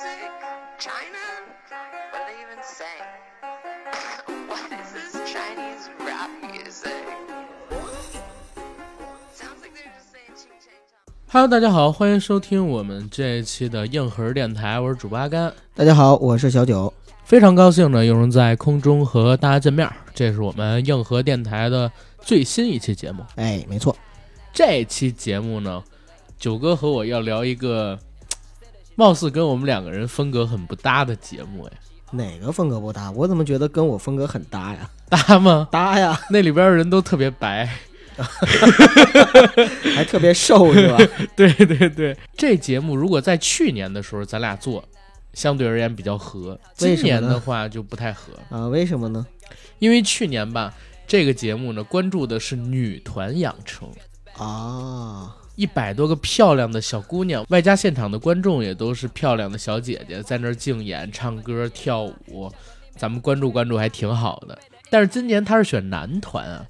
music? China? What do they even say? what is this Chinese rap music? Hello，大家好，欢迎收听我们这一期的硬核电台，我是主八阿。大家好，我是小九，非常高兴呢，又能在空中和大家见面。这是我们硬核电台的最新一期节目。哎，没错，这期节目呢，九哥和我要聊一个貌似跟我们两个人风格很不搭的节目，哎，哪个风格不搭？我怎么觉得跟我风格很搭呀？搭吗？搭呀，那里边的人都特别白，还特别瘦是吧？对对对。这节目如果在去年的时候咱俩做，相对而言比较合，今年的话就不太合。啊，为什么呢？因为去年吧，这个节目呢关注的是女团养成，啊，一百多个漂亮的小姑娘，外加现场的观众也都是漂亮的小姐姐，在那儿竞演、唱歌、跳舞，咱们关注关注还挺好的。但是今年他是选男团啊，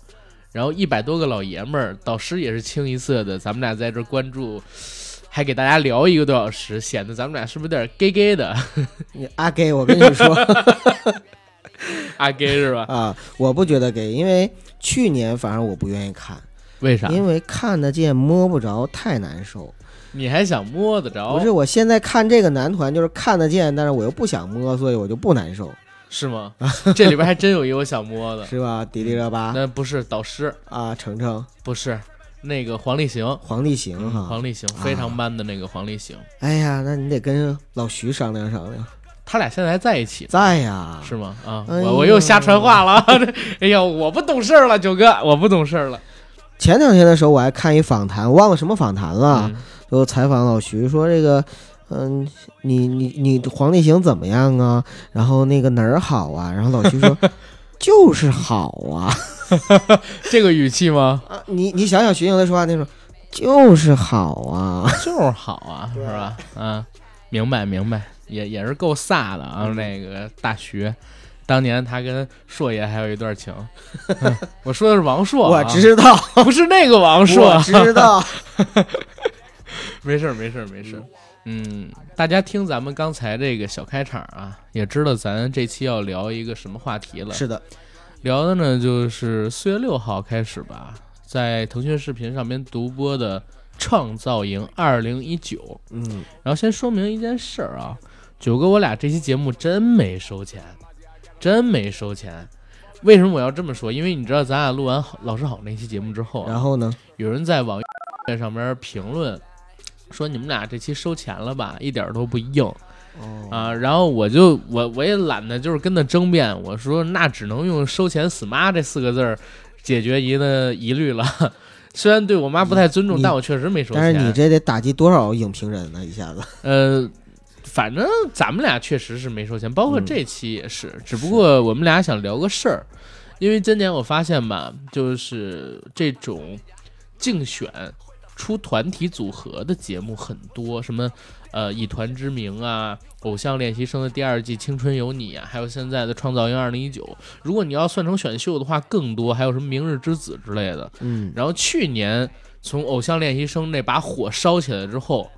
然后一百多个老爷们儿，导师也是清一色的，咱们俩在这关注。还给大家聊一个多小时，显得咱们俩是不是有点 gay gay 的？你阿 gay，，我跟你说 阿 gay 是吧？啊，我不觉得 gay，，因为去年反正我不愿意看，为啥？因为看得见摸不着，太难受。你还想摸得着？不是，我现在看这个男团就是看得见，但是我又不想摸，所以我就不难受，是吗？这里边还真有一个我想摸的，是吧？迪丽热巴那不是导师，啊，程程、不是那个黄立行，黄立行哈。黄立行非常 man 的那个黄立行，哎呀，那你得跟老徐商量商量。他俩现在还在一起，在呀，是吗？啊，哎我我又瞎传话了，哎呀，我不懂事儿了，九哥，我不懂事儿了。前两天的时候，我还看一访谈，忘了什么访谈了，嗯就采访老徐说这个，嗯，你你你黄帝行怎么样啊？然后那个哪儿好啊？然后老徐说 就是好啊 这个语气吗？啊！你你想想徐静蕾说话那种，就是好啊，就是好啊，是吧？啊，明白明白，也也是够飒的啊。那个大学，当年他跟硕爷还有一段情，嗯。我说的是王朔、我啊，知道，不是那个王朔我，知道，没事儿，没事儿，没事儿。嗯，大家听咱们刚才这个小开场啊，也知道咱这期要聊一个什么话题了。是的，聊的呢，就是四月六号开始吧，在腾讯视频上面独播的《创造营二零一九》。嗯，然后先说明一件事儿啊，九哥，我俩这期节目真没收钱，真没收钱。为什么我要这么说？因为你知道，咱俩录完老师好那期节目之后啊，然后呢？有人在网易上面评论说你们俩这期收钱了吧，一点都不硬哦，啊。然后我就我我也懒得就是跟他争辩，我说那只能用收钱死妈这四个字儿解决疑的疑虑了。虽然对我妈不太尊重，但我确实没收钱。但是你这得打击多少影评人呢？一下子，呃，反正咱们俩确实是没收钱，包括嗯这期也是。只不过我们俩想聊个事儿，因为今年我发现吧，就是这种竞选出团体组合的节目很多，什么呃以团之名啊，偶像练习生的第二季《青春有你》啊，还有现在的《创造营二零一九》。如果你要算成选秀的话，更多，还有什么《明日之子》之类的。嗯，然后去年从偶像练习生那把火烧起来之后，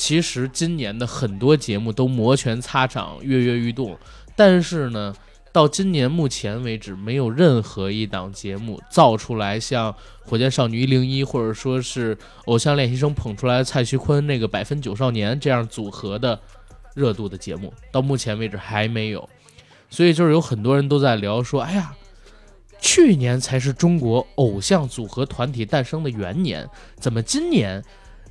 其实今年的很多节目都摩拳擦掌、跃跃欲动，但是呢，到今年目前为止，没有任何一档节目造出来像《火箭少女一零一》或者说是偶像练习生捧出来蔡徐坤那个百分九少年这样组合的热度的节目，到目前为止还没有。所以就是有很多人都在聊说，哎呀，去年才是中国偶像组合团体诞生的元年，怎么今年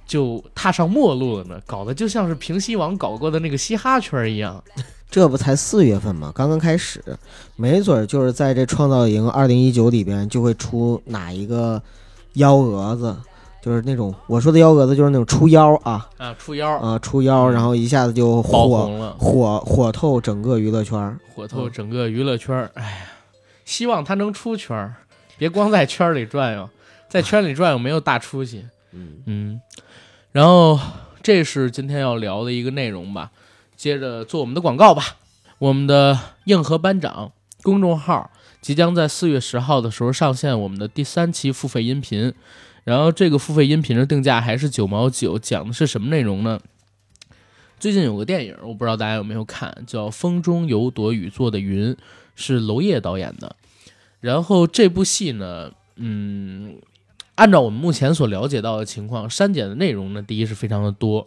就踏上末路了呢？搞得就像是平西王搞过的那个嘻哈圈一样。这不才四月份吗？刚刚开始，没准儿就是在这创造营二零一九里边就会出哪一个幺蛾子，就是那种我说的幺蛾子就是那种出妖啊啊，出妖啊出妖，然后一下子就火红了，火火透整个娱乐圈儿。火透整个娱乐圈儿。哎呀，希望他能出圈儿，别光在圈儿里转悠，在圈里转悠没有大出息。嗯，嗯，然后这是今天要聊的一个内容吧。接着做我们的广告吧。我们的硬核班长公众号即将在四月十号的时候上线我们的第三期付费音频，然后这个付费音频的定价还是九毛九，讲的是什么内容呢？最近有个电影，我不知道大家有没有看，叫《风中有朵雨做的云》，是娄烨导演的。然后这部戏呢，嗯，按照我们目前所了解到的情况，删减的内容呢，第一是非常的多，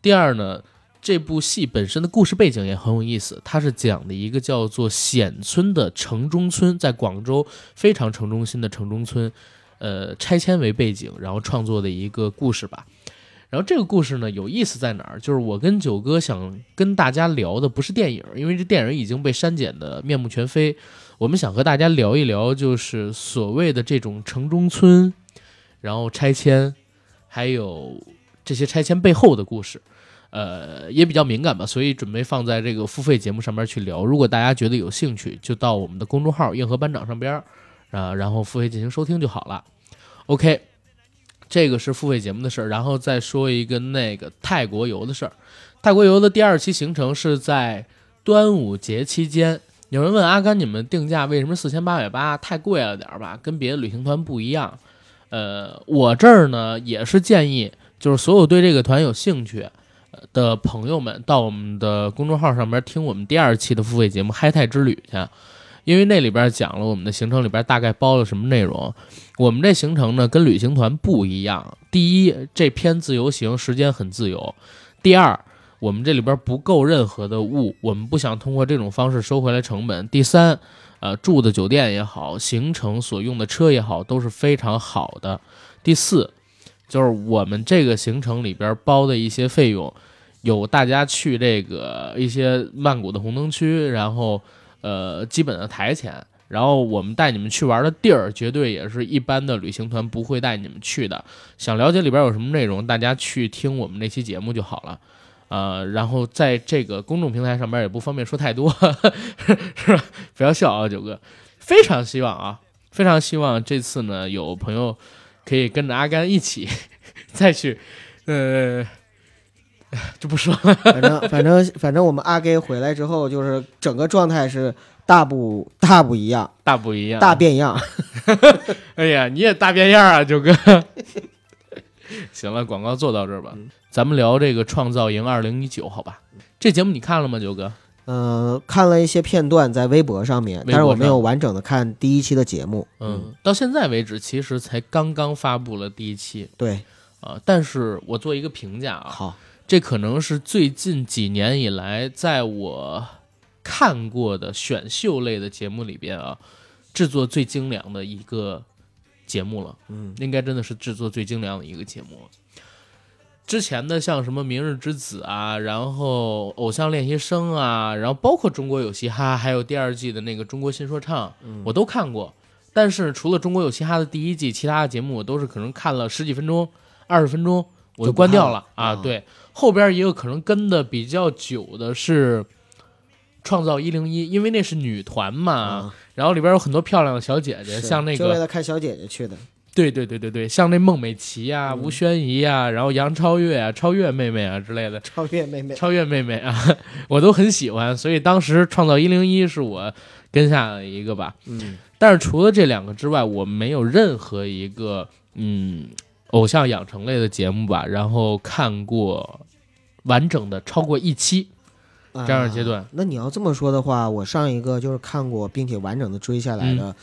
第二呢，这部戏本身的故事背景也很有意思，它是讲的一个叫做显村的城中村，在广州非常城中心的城中村，呃，拆迁为背景，然后创作的一个故事吧。然后这个故事呢，有意思在哪儿？就是我跟九哥想跟大家聊的不是电影，因为这电影已经被删减的面目全非。我们想和大家聊一聊，就是所谓的这种城中村，然后拆迁，还有这些拆迁背后的故事。呃，也比较敏感吧，所以准备放在这个付费节目上面去聊。如果大家觉得有兴趣，就到我们的公众号“硬核班长”上边儿啊，然后付费进行收听就好了。OK。这个是付费节目的事儿，然后再说一个那个泰国游的事儿。泰国游的第二期行程是在端午节期间。有人问阿甘，你们定价为什么四千八百八？太贵了点儿吧？跟别的旅行团不一样。呃，我这儿呢也是建议，就是所有对这个团有兴趣的朋友们，到我们的公众号上面听我们第二期的付费节目《嗨泰之旅》去。因为那里边讲了我们的行程里边大概包了什么内容，我们这行程呢跟旅行团不一样。第一，这篇自由行时间很自由；第二，我们这里边不够任何的物，我们不想通过这种方式收回来成本；第三，呃，住的酒店也好，行程所用的车也好，都是非常好的；第四，就是我们这个行程里边包的一些费用，有大家去这个一些曼谷的红灯区，然后。呃，基本的台钱，然后我们带你们去玩的地儿，绝对也是一般的旅行团不会带你们去的。想了解里边有什么内容，大家去听我们那期节目就好了。呃，然后在这个公众平台上边也不方便说太多，是吧？不要笑啊，九哥。非常希望啊，非常希望这次呢，有朋友可以跟着阿甘一起 再去，呃。就不说了，反正反正反正我们阿给回来之后，就是整个状态是大不大不一样，大不一样，大变样。哎呀，你也大变样啊，九哥。行了，广告做到这儿吧，咱们聊这个创造营二零一九，好吧？这节目你看了吗，九哥？嗯，看了一些片段在微博上面，但是我没有完整的看第一期的节目。嗯，到现在为止，其实才刚刚发布了第一期。对，啊，但是我做一个评价啊。好。这可能是最近几年以来，在我看过的选秀类的节目里边啊，制作最精良的一个节目了。嗯，应该真的是制作最精良的一个节目。之前的像什么《明日之子》啊，然后《偶像练习生》啊，然后包括《中国有嘻哈》，还有第二季的那个《中国新说唱》，我都看过。但是除了《中国有嘻哈》的第一季，其他的节目我都是可能看了十几分钟、二十分钟，我就关掉了啊。对。后边也有可能跟的比较久的是《创造一零一》，因为那是女团嘛，然后里边有很多漂亮的小姐姐，像那个就为了看小姐姐去的。对对对对对，像那孟美岐呀、吴宣仪呀，然后杨超越啊、超越妹妹啊之类的。超越妹妹，超越妹妹啊，我都很喜欢，所以当时《创造一零一》是我跟下的一个吧。嗯，但是除了这两个之外，我没有任何一个嗯偶像养成类的节目吧，然后看过。完整的超过一期这样的阶段，那你要这么说的话，我上一个就是看过并且完整的追下来的，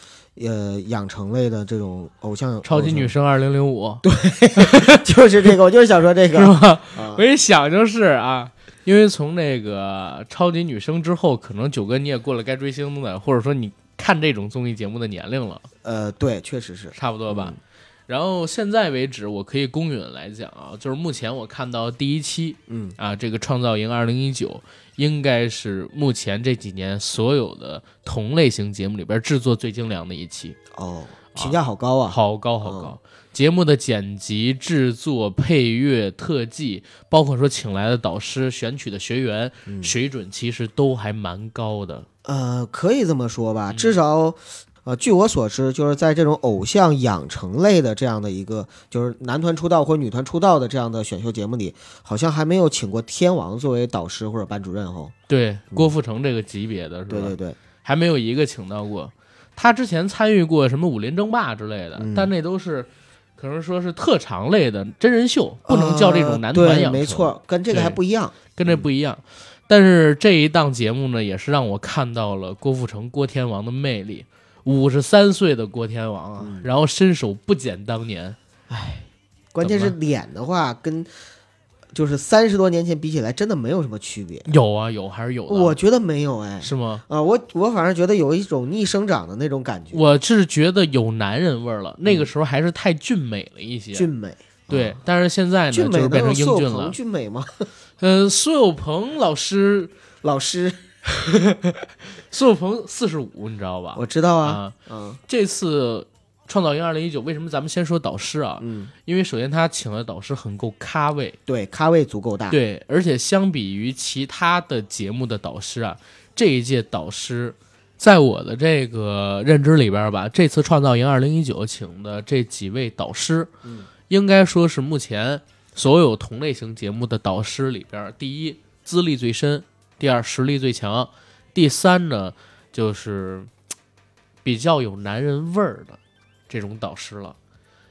呃，养成类的这种偶像，超级女生二零零五，对，就是这个，我就是想说这个，是吧？我一想就是啊，因为从那个超级女生之后，可能九哥你也过了该追星的，或者说你看这种综艺节目的年龄了，呃，对，确实是差不多吧。然后现在为止，我可以公允来讲啊，就是目前我看到第一期，嗯啊，这个创造营二零一九应该是目前这几年所有的同类型节目里边制作最精良的一期哦，评价好高啊，好高好高。节目的剪辑、制作、配乐、特技，包括说请来的导师、选取的学员，水准其实都还蛮高的。呃，可以这么说吧，至少。呃，据我所知，就是在这种偶像养成类的这样的一个，就是男团出道或者女团出道的这样的选秀节目里，好像还没有请过天王作为导师或者班主任哦。对，郭富城这个级别的是吧？对对对，还没有一个请到过。他之前参与过什么武林争霸之类的，但那都是可能说是特长类的真人秀，不能叫这种男团呃养没错，跟这个还不一样。跟这不一样。但是这一档节目呢，也是让我看到了郭富城郭天王的魅力。五十三岁的郭天王啊，嗯然后身手不减当年，哎关键是脸的话，跟就是三十多年前比起来，真的没有什么区别。有啊有还是有的。我觉得没有哎，是吗？啊，我我反而觉得有一种逆生长的那种感觉，我是觉得有男人味儿了，那个时候还是太俊美了一些。嗯俊美。对啊，但是现在呢，俊美就是变成英俊了。俊美吗？呃，苏有朋老师，老师，苏有朋四十五，你知道吧？我知道啊，嗯这次创造营二零一九，为什么咱们先说导师啊？嗯，因为首先他请的导师很够咖位，对，咖位足够大，对，而且相比于其他的节目的导师啊，这一届导师，在我的这个认知里边吧，这次创造营二零一九请的这几位导师，嗯应该说是目前所有同类型节目的导师里边，第一资历最深，第二实力最强，第三呢就是比较有男人味儿的这种导师了。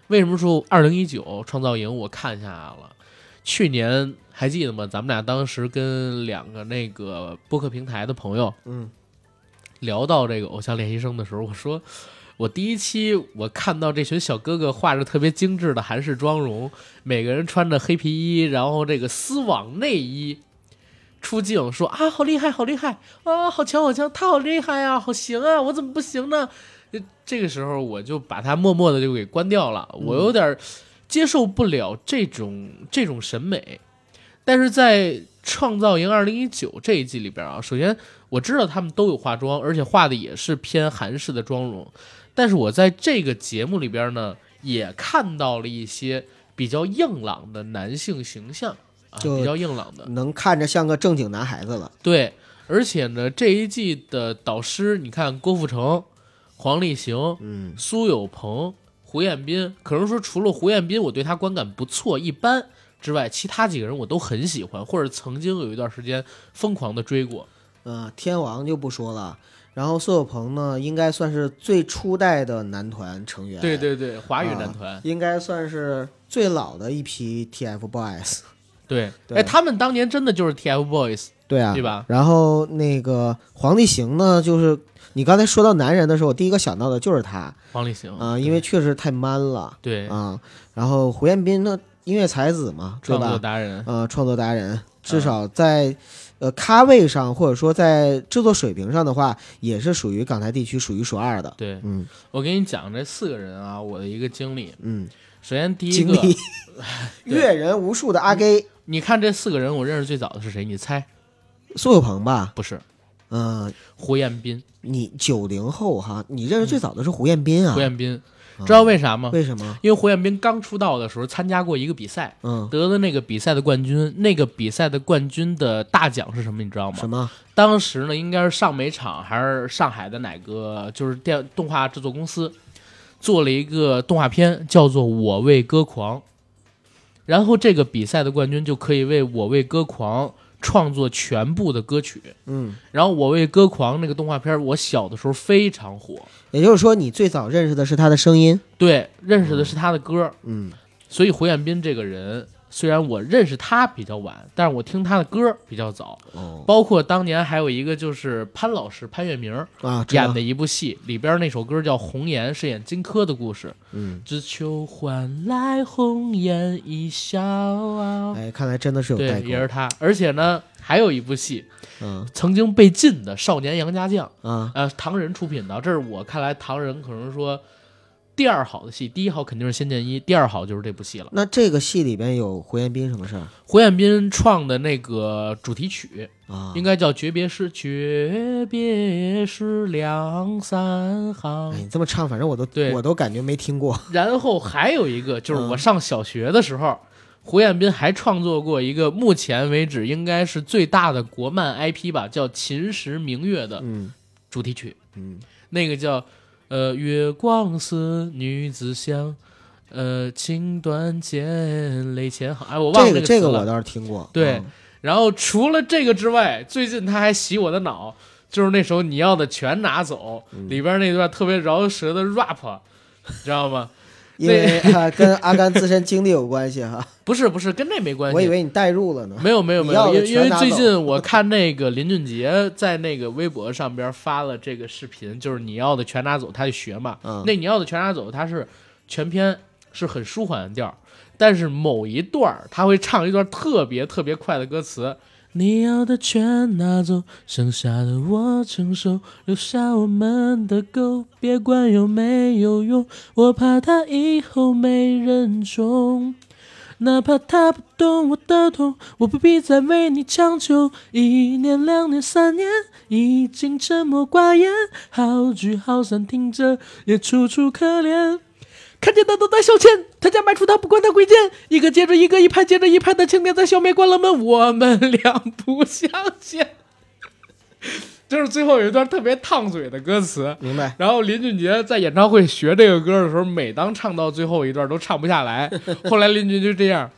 为什么说二零一九创造营我看下来了？去年还记得吗？咱们俩当时跟两个那个播客平台的朋友嗯聊到这个偶像练习生的时候，我说我第一期我看到这群小哥哥画着特别精致的韩式妆容，每个人穿着黑皮衣，然后这个丝网内衣出镜，说啊好厉害好厉害啊好强好强，他好厉害啊好行啊，我怎么不行呢？这这个时候我就把他默默的就给关掉了，我有点接受不了这种这种审美。但是在《创造营2019》这一季里边啊，首先我知道他们都有化妆，而且化的也是偏韩式的妆容。但是我在这个节目里边呢，也看到了一些比较硬朗的男性形象啊，就比较硬朗的。能看着像个正经男孩子了。对，而且呢，这一季的导师，你看郭富城、黄立行、嗯，苏有朋、胡彦斌，可能说除了胡彦斌，我对他观感不错，一般之外，其他几个人我都很喜欢，或者曾经有一段时间疯狂的追过。呃，天王就不说了，然后苏有朋呢，应该算是最初代的男团成员，对，对对，华语男团，应该算是最老的一批 TFBOYS。对，对哎，他们当年真的就是 TFBOYS，对啊，对吧？然后那个黄立行呢，就是你刚才说到男人的时候，我第一个想到的就是他黄立行啊、因为确实太 man 了对啊、然后胡彦斌呢，音乐才子嘛，对创作吧？达人，呃，创作达人，至少在、呃咖位上或者说在制作水平上的话，也是属于港台地区数一数二的。对嗯我给你讲这四个人啊，我的一个经历。嗯，首先第一个，经历对阅人无数的阿 gay 你看这四个人，我认识最早的是谁？你猜？苏有朋吧？不是嗯、胡彦斌。你九零后哈，你认识最早的是胡彦斌啊？胡彦斌，啊知道为啥吗？为什么？因为胡彦斌刚出道的时候参加过一个比赛，嗯，得了那个比赛的冠军。那个比赛的冠军的大奖是什么？你知道吗？什么？当时呢，应该是上美厂还是上海的哪个，就是电动画制作公司做了一个动画片，叫做《我为歌狂》。然后这个比赛的冠军就可以为我为歌狂创作全部的歌曲。嗯，然后我为歌狂那个动画片，我小的时候非常火，也就是说你最早认识的是他的声音。对，认识的是他的歌。嗯所以胡彦斌这个人，虽然我认识他比较晚，但是我听他的歌比较早。哦包括当年还有一个就是潘老师潘粤明啊，演的一部戏，里边那首歌叫《红颜》，是演荆轲的故事。嗯，只求换来红颜一笑啊。哎，看来真的是有代对，也是。他。而且呢，还有一部戏嗯曾经被禁的《少年杨家将》，啊，呃，唐人出品的，这是我看来唐人可能说第二好的戏，第一好肯定是《仙剑一》，第二好就是这部戏了。那这个戏里边有胡彦斌什么事儿胡彦斌创的那个主题曲啊？应该叫《诀别诗》，诀别诗两三行哎，。你这么唱，反正我都对我都感觉没听过。然后还有一个就是我嗯上小学的时候，胡彦斌还创作过一个目前为止应该是最大的国漫 IP 吧，叫《秦时明月》的嗯主题曲，嗯，那个叫呃月光似女子香，呃情断剑泪千行。哎，我忘了这个我倒是听过。对嗯然后除了这个之外，最近他还洗我的脑，就是那首《你要的全拿走》嗯里边那段特别饶舌的 rap，知道吗？因为啊跟阿甘自身经历有关系哈。不是不是跟那没关系，我以为你代入了呢。没有没有没有，因为因为最近 我看那个林俊杰在那个微博上边发了这个视频，就是你要的全拿走，他就学嘛。嗯那你要的全拿走，他是全篇是很舒缓的调儿，但是某一段儿他会唱一段特别特别快的歌词。你要的全拿走，剩下的我承受，留下我们的狗，别管有没有用，我怕它以后没人宠。哪怕他不懂我的痛，我不必再为你强求。一年、两年、三年，已经沉默寡言，好聚好散，听着也楚楚可怜。看见的都在消遣，他家卖出他不管他贵贱，一个接着一个，一排接着一排的青年在消灭关了门，我们两不相欠。就是最后有一段特别烫嘴的歌词，明白？然后林俊杰在演唱会学这个歌的时候，每当唱到最后一段都唱不下来。后来林俊杰就这样，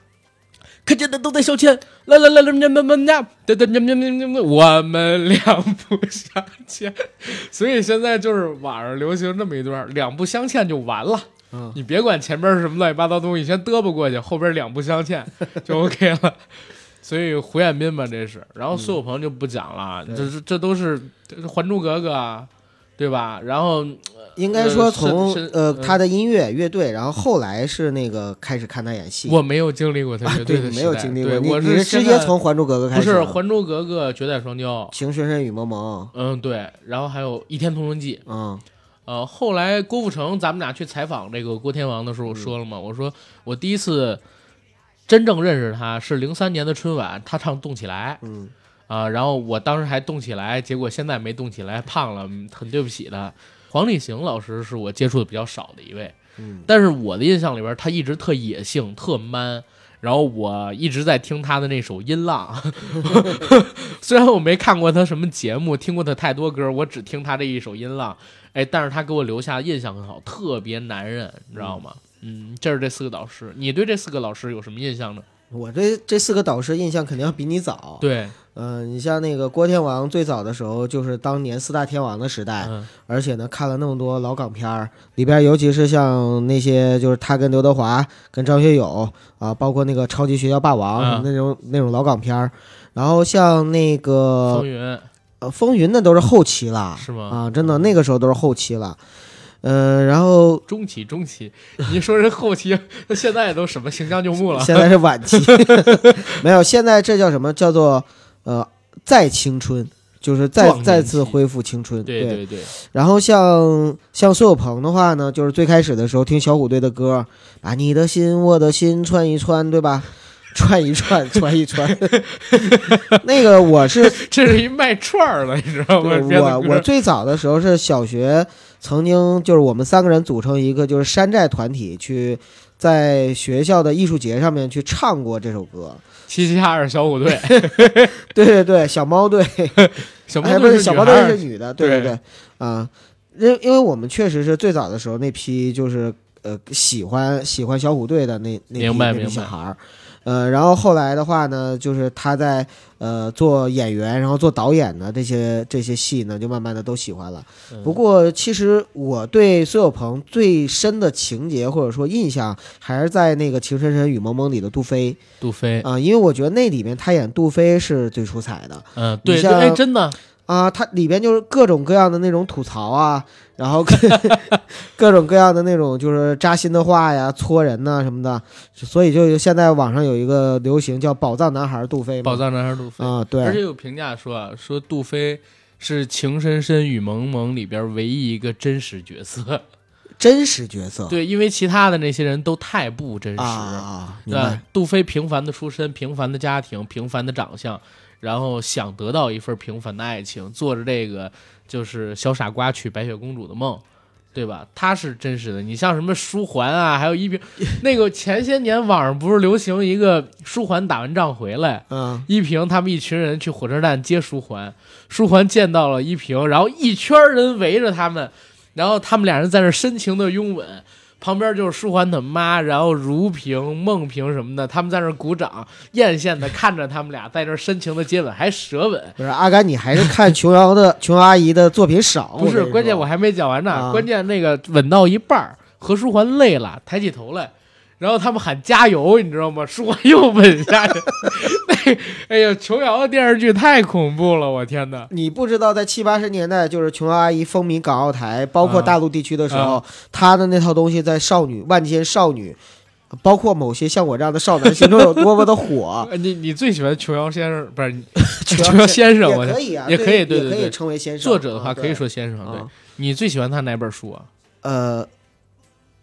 看见的都在消遣，啦啦啦啦喵喵喵喵，哒哒喵喵喵喵喵，我们两不相欠。所以现在就是网上流行这么一段，两不相欠就完了。嗯你别管前边是什么乱七八糟东西，先嘚啵过去，后边两不相欠 就 OK 了。所以胡彦斌嘛，这是，然后苏有朋就不讲了，对这这这都是《还珠格格》啊，对吧？然后应该说从呃他的音乐乐队，然后后来是那个开始看他演戏。我没有经历过他啊乐队的对没有经历过，我你你是直接从《还珠格格》开始不是《。还珠格格》《绝代双骄》，情深深雨蒙蒙，嗯对，然后还有《倚天屠龙记》。嗯呃，后来郭富城，咱们俩去采访这个郭天王的时候，我说了嘛，我说我第一次真正认识他是零三年的春晚，他唱《动起来》嗯啊、然后我当时还动起来，结果现在没动起来，胖了，嗯很对不起他。黄立行老师是我接触的比较少的一位，嗯但是我的印象里边，他一直特野性、特 man。然后我一直在听他的那首《音浪》，虽然我没看过他什么节目，听过他太多歌，我只听他这一首《音浪》。哎，但是他给我留下的印象很好，特别男人，你知道吗？嗯，这是这四个导师，你对这四个老师有什么印象呢？我对这四个导师印象肯定要比你早。，对，嗯、你像那个郭天王，最早的时候就是当年四大天王的时代，嗯而且呢看了那么多老港片儿，里边尤其是像那些就是他跟刘德华、跟张学友啊，包括那个超级学校霸王、嗯那种那种老港片儿，然后像那个风云呃，风云那都是后期了，是吗啊，真的那个时候都是后期了。嗯、然后中期，中期，你说这后期，那现在都什么形象旧木了？现在是晚期 没有，现在这叫什么？叫做呃再青春，就是再再次恢复青春。对对对，然后像像苏有朋的话呢，就是最开始的时候听小虎队的歌，把你的心我的心串一串，对吧？串一串，串一串。那个我是这是一卖串儿了，你知道吗？我我最早的时候是小学，曾经就是我们三个人组成一个就是山寨团体，去在学校的艺术节上面去唱过这首歌。齐齐哈尔小虎队，对对对，小猫队，小哎，猫队不是小猫队是女的，对对。对对，啊，因因为我们确实是最早的时候那批就是呃喜欢喜欢小虎队的那那批小孩儿。呃，然后后来的话呢，就是他在呃做演员，然后做导演的这些这些戏呢，就慢慢的都喜欢了。嗯。不过，其实我对苏有朋最深的情节或者说印象，还是在那个《情深深雨蒙蒙》里的杜飞杜飞，啊、因为我觉得那里面他演杜飞是最出彩的嗯，对，对哎，真的，啊，他里边就是各种各样的那种吐槽啊，然后各 各种各样的那种就是扎心的话呀、搓人呐、什么的，所以就现在网上有一个流行叫“宝藏男孩杜飞”嘛，宝藏男孩杜飞，啊，对而且，有评价说啊，说杜飞是《情深深雨蒙蒙》里边唯一一个真实角色。真实角色，对，因为其他的那些人都太不真实。啊对杜飞平凡的出身，平凡的家庭，平凡的长相，然后想得到一份平凡的爱情，做着这个就是小傻瓜娶白雪公主的梦，对吧？他是真实的。你像什么书桓啊，还有一平，那个前些年网上不是流行一个书桓打完仗回来，嗯，依萍他们一群人去火车站接书桓，书桓见到了依萍，然后一圈人围着他们，然后他们俩人在那深情的拥吻，旁边就是舒缓他妈，然后如萍、梦萍什么的，他们在那鼓掌，艳羡的看着他们俩在那深情的接吻，还舌吻。不是阿甘，你还是看琼瑶的 琼瑶阿姨的作品少，不是，关键我还没讲完呢。啊关键那个吻到一半，何书桓累了，抬起头来，然后他们喊加油，你知道吗？书桓又吻下去。那，哎呀，琼瑶的电视剧太恐怖了，我天哪！你不知道，在七八十年代，就是琼瑶阿姨风靡港澳台，包括啊大陆地区的时候，她的那套东西在少女万千少女，包括某些像我这样的少男心中有多么的火。呃 你你最喜欢琼瑶先生不是？琼 琼瑶先生，我也可以啊，也可以对也可以对对称为先生。作者的话啊可以说先生。对啊你最喜欢他哪本书啊？呃，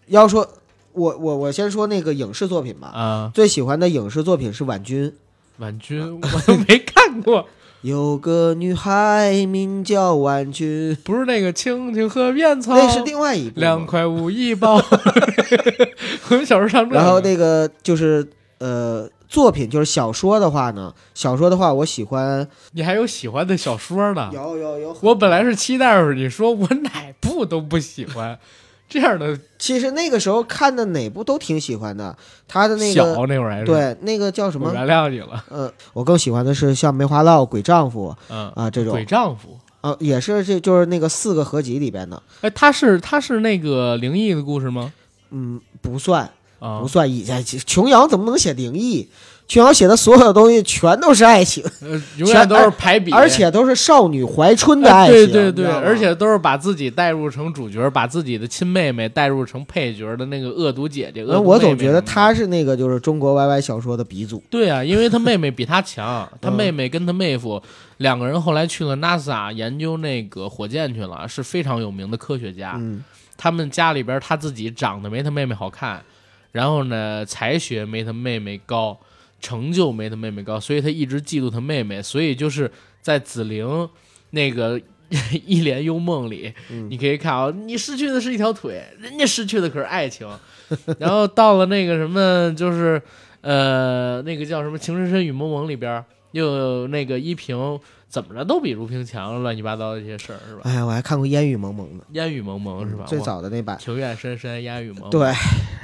要说我我我先说那个影视作品吧，啊，最喜欢的影视作品是婉君。婉君我都没看过，有个女孩名叫婉君，不是那个青青河边草，那是另外一部。两块五一包。我们小时候上这。然后那个就是呃，作品就是小说的话呢，小说的话我喜欢你还有喜欢的小说呢？有有有。我本来是期待着你说我哪部都不喜欢，这样的其实那个时候看的哪部都挺喜欢的，他的那小个那会儿还是。对那个叫什么？原谅你了。呃，我更喜欢的是像《梅花烙》《鬼丈夫嗯》啊这种鬼，丈夫。呃，也是这就是那个四个合集里边的，哎，他是他是那个灵异的故事吗？嗯，不算啊不，算以前琼瑶怎么能写灵异？琼瑶写的所有的东西全都是爱情，呃，永远都是排比，而且都是少女怀春的哎爱情，对对对，而且都是把自己带入成主角，把自己的亲妹妹带入成配角的那个恶毒姐姐。我总觉得妹妹什么的他是那个就是中国 YY 小说的鼻祖。对啊，因为她妹妹比她强，他嗯妹妹跟她妹夫两个人后来去了 NASA 研究那个火箭去了，是非常有名的科学家。嗯，他们家里边他自己长得没他妹妹好看，然后呢才学没他妹妹高，成就没他妹妹高，所以他一直嫉妒他妹妹，所以就是在紫菱那个 一帘幽梦里，嗯你可以看啊，你失去的是一条腿，人家失去的可是爱情。然后到了那个什么，就是呃那个叫什么《情深深雨蒙蒙》里边，又有那个依萍怎么着都比如萍强，乱七八糟的一些事儿是吧？哎呀，我还看过《烟雨蒙蒙》呢，烟雨蒙蒙是吧？最早的那版。情愿深深，烟雨蒙蒙。对，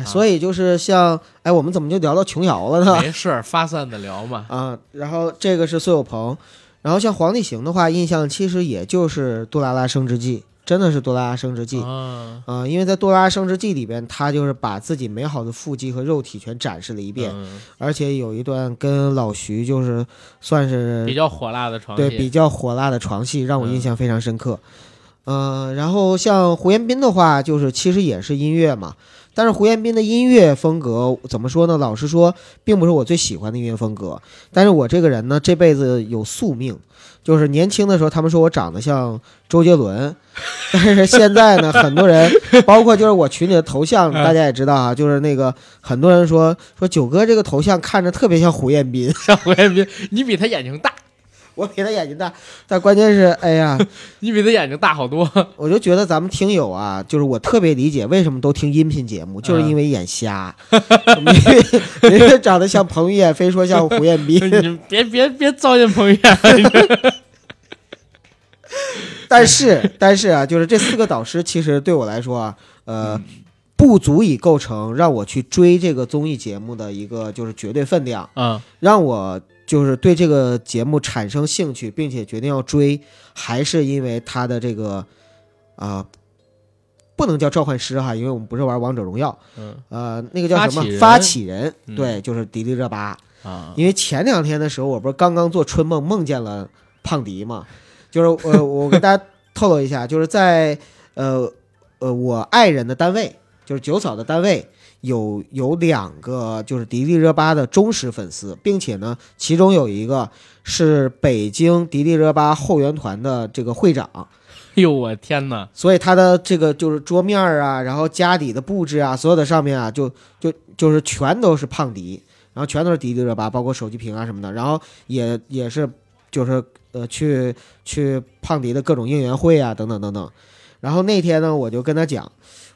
所以就是像，哎，我们怎么就聊到琼瑶了呢？没事儿，发散的聊嘛。啊，然后这个是苏有朋，然后像黄帝行的话，印象其实也就是《杜拉拉升职记》，真的是《多拉拉升职记》啊，啊、因为在《多拉拉升职记》里边，他就是把自己美好的腹肌和肉体全展示了一遍，嗯而且有一段跟老徐就是算是比较火辣的床戏。对比较火辣的床戏，让我印象非常深刻。嗯、然后像胡彦斌的话，就是其实也是音乐嘛，但是胡彦斌的音乐风格怎么说呢？老实说，并不是我最喜欢的音乐风格。但是我这个人呢，这辈子有宿命，就是年轻的时候他们说我长得像周杰伦，但是现在呢，很多人，包括就是我群里的头像，嗯大家也知道啊，就是那个很多人说说九哥这个头像看着特别像胡彦斌，像胡彦斌，你比他眼睛大，我比他眼睛大，但关键是，哎呀。你比他眼睛大好多。我就觉得咱们听友啊，就是我特别理解为什么都听音频节目，就是因为眼瞎，明明明明长得像彭于晏，非说像胡彦斌。你别别别糟践彭于晏。但是但是啊，就是这四个导师，其实对我来说啊，呃，嗯不足以构成让我去追这个综艺节目的一个就是绝对分量，嗯让我就是对这个节目产生兴趣，并且决定要追，还是因为他的这个啊、不能叫召唤师哈，因为我们不是玩王者荣耀。嗯呃，那个叫什么发起人发起人，嗯对，就是迪丽热巴。啊，因为前两天的时候，我不是刚刚做春梦，梦见了胖迪嘛，就是呃，我跟大家透露一下，就是在呃呃我爱人的单位，就是九嫂的单位。有有两个就是迪丽热巴的忠实粉丝，并且呢，其中有一个是北京迪丽热巴后援团的这个会长，哎呦我天哪！所以他的这个就是桌面儿啊，然后家里的布置啊，所有的上面啊，就就就是全都是胖迪，然后全都是迪丽热巴，包括手机屏啊什么的，然后也也是就是呃去去胖迪的各种应援会啊等等等等。然后那天呢，我就跟他讲，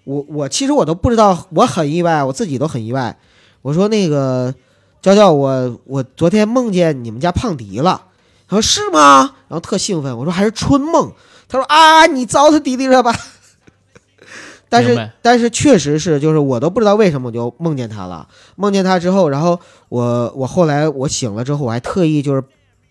我我其实我都不知道，我很意外，我自己都很意外。我说那个娇娇，我我昨天梦见你们家胖迪了。他说是吗？然后特兴奋。我说还是春梦。他说啊，你糟蹋迪丽热巴。但是但是确实是，就是我都不知道为什么我就梦见他了。梦见他之后，然后我我后来我醒了之后，我还特意就是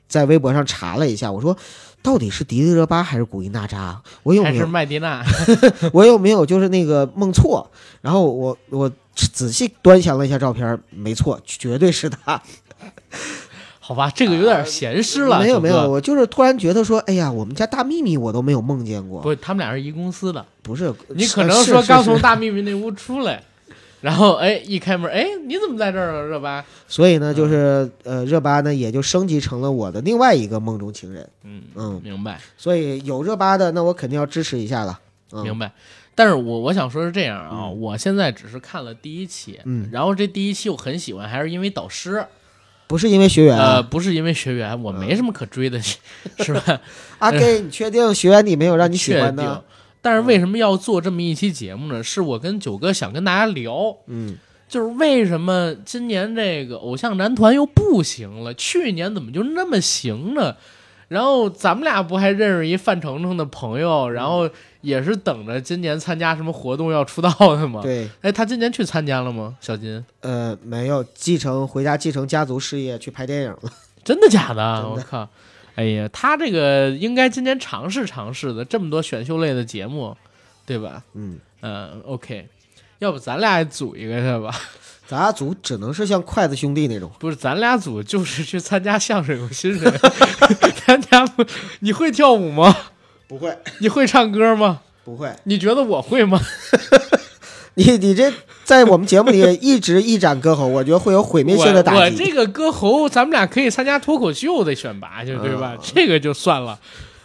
在微博上查了一下，我说到底是迪丽热巴还是古力娜扎？我有没有麦迪娜？我有没有就是那个梦错？然后我我仔细端详了一下照片，没错，绝对是她。好吧，这个有点闲诗了。没有没有，，我就是突然觉得说，哎呀，我们家大秘密我都没有梦见过。不，他们俩是一公司的。不是，你可能说刚从大秘密那屋出来，然后哎一开门，哎你怎么在这儿啊，热巴？所以呢，就是呃，热巴呢也就升级成了我的另外一个梦中情人。嗯，嗯，明白所以有热巴的，那我肯定要支持一下了。嗯，明白。但是我我想说是这样啊，嗯我现在只是看了第一期，嗯然后这第一期我很喜欢，还是因为导师，不是因为学员呃，啊。不是因为学员，我没什么可追的，是吧？阿 Gay，你确定学员你没有让你喜欢的？。但是为什么要做这么一期节目呢？是我跟九哥想跟大家聊，嗯，就是为什么今年这个偶像男团又不行了？去年怎么就那么行呢？然后咱们俩不还认识一范丞丞的朋友，然后也是等着今年参加什么活动要出道的吗？对，哎，他今年去参加了吗？小金，呃，没有继承回家继承家族事业去拍电影了。真的假的？的我靠！哎呀，他这个应该今年尝试尝试的，这么多选秀类的节目，对吧？嗯，嗯，OK，要不咱俩也组一个去吧？咱俩组只能是像筷子兄弟那种。不是，咱俩组就是去参加相声有新人，参加不？你会跳舞吗？不会，你会唱歌吗？不会。你觉得我会吗？你你这在我们节目里一直一展歌喉，我觉得会有毁灭性的打击。我这个歌喉，咱们俩可以参加脱口秀的选拔去，对吧？嗯 这个就算了。